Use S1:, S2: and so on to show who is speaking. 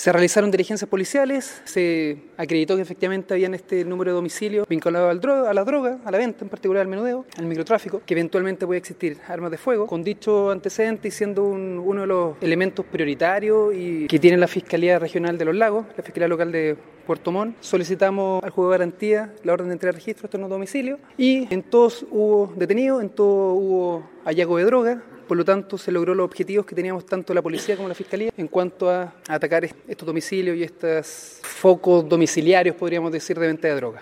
S1: Se realizaron diligencias policiales, se acreditó que efectivamente habían este número de domicilios vinculado al droga, a la droga, a la venta, en particular al menudeo, al microtráfico, que eventualmente puede existir armas de fuego. Con dicho antecedente y siendo un, uno de los elementos prioritarios y que tiene la Fiscalía Regional de los Lagos, la Fiscalía Local de Puerto Montt, solicitamos al juego de garantía la orden de entrega de registro de estos domicilios y en todos hubo detenidos, en todo hubo hallazgo de droga, por lo tanto, se logró los objetivos que teníamos tanto la policía como la fiscalía en cuanto a atacar estos domicilios y estos focos domiciliarios, podríamos decir, de venta de droga.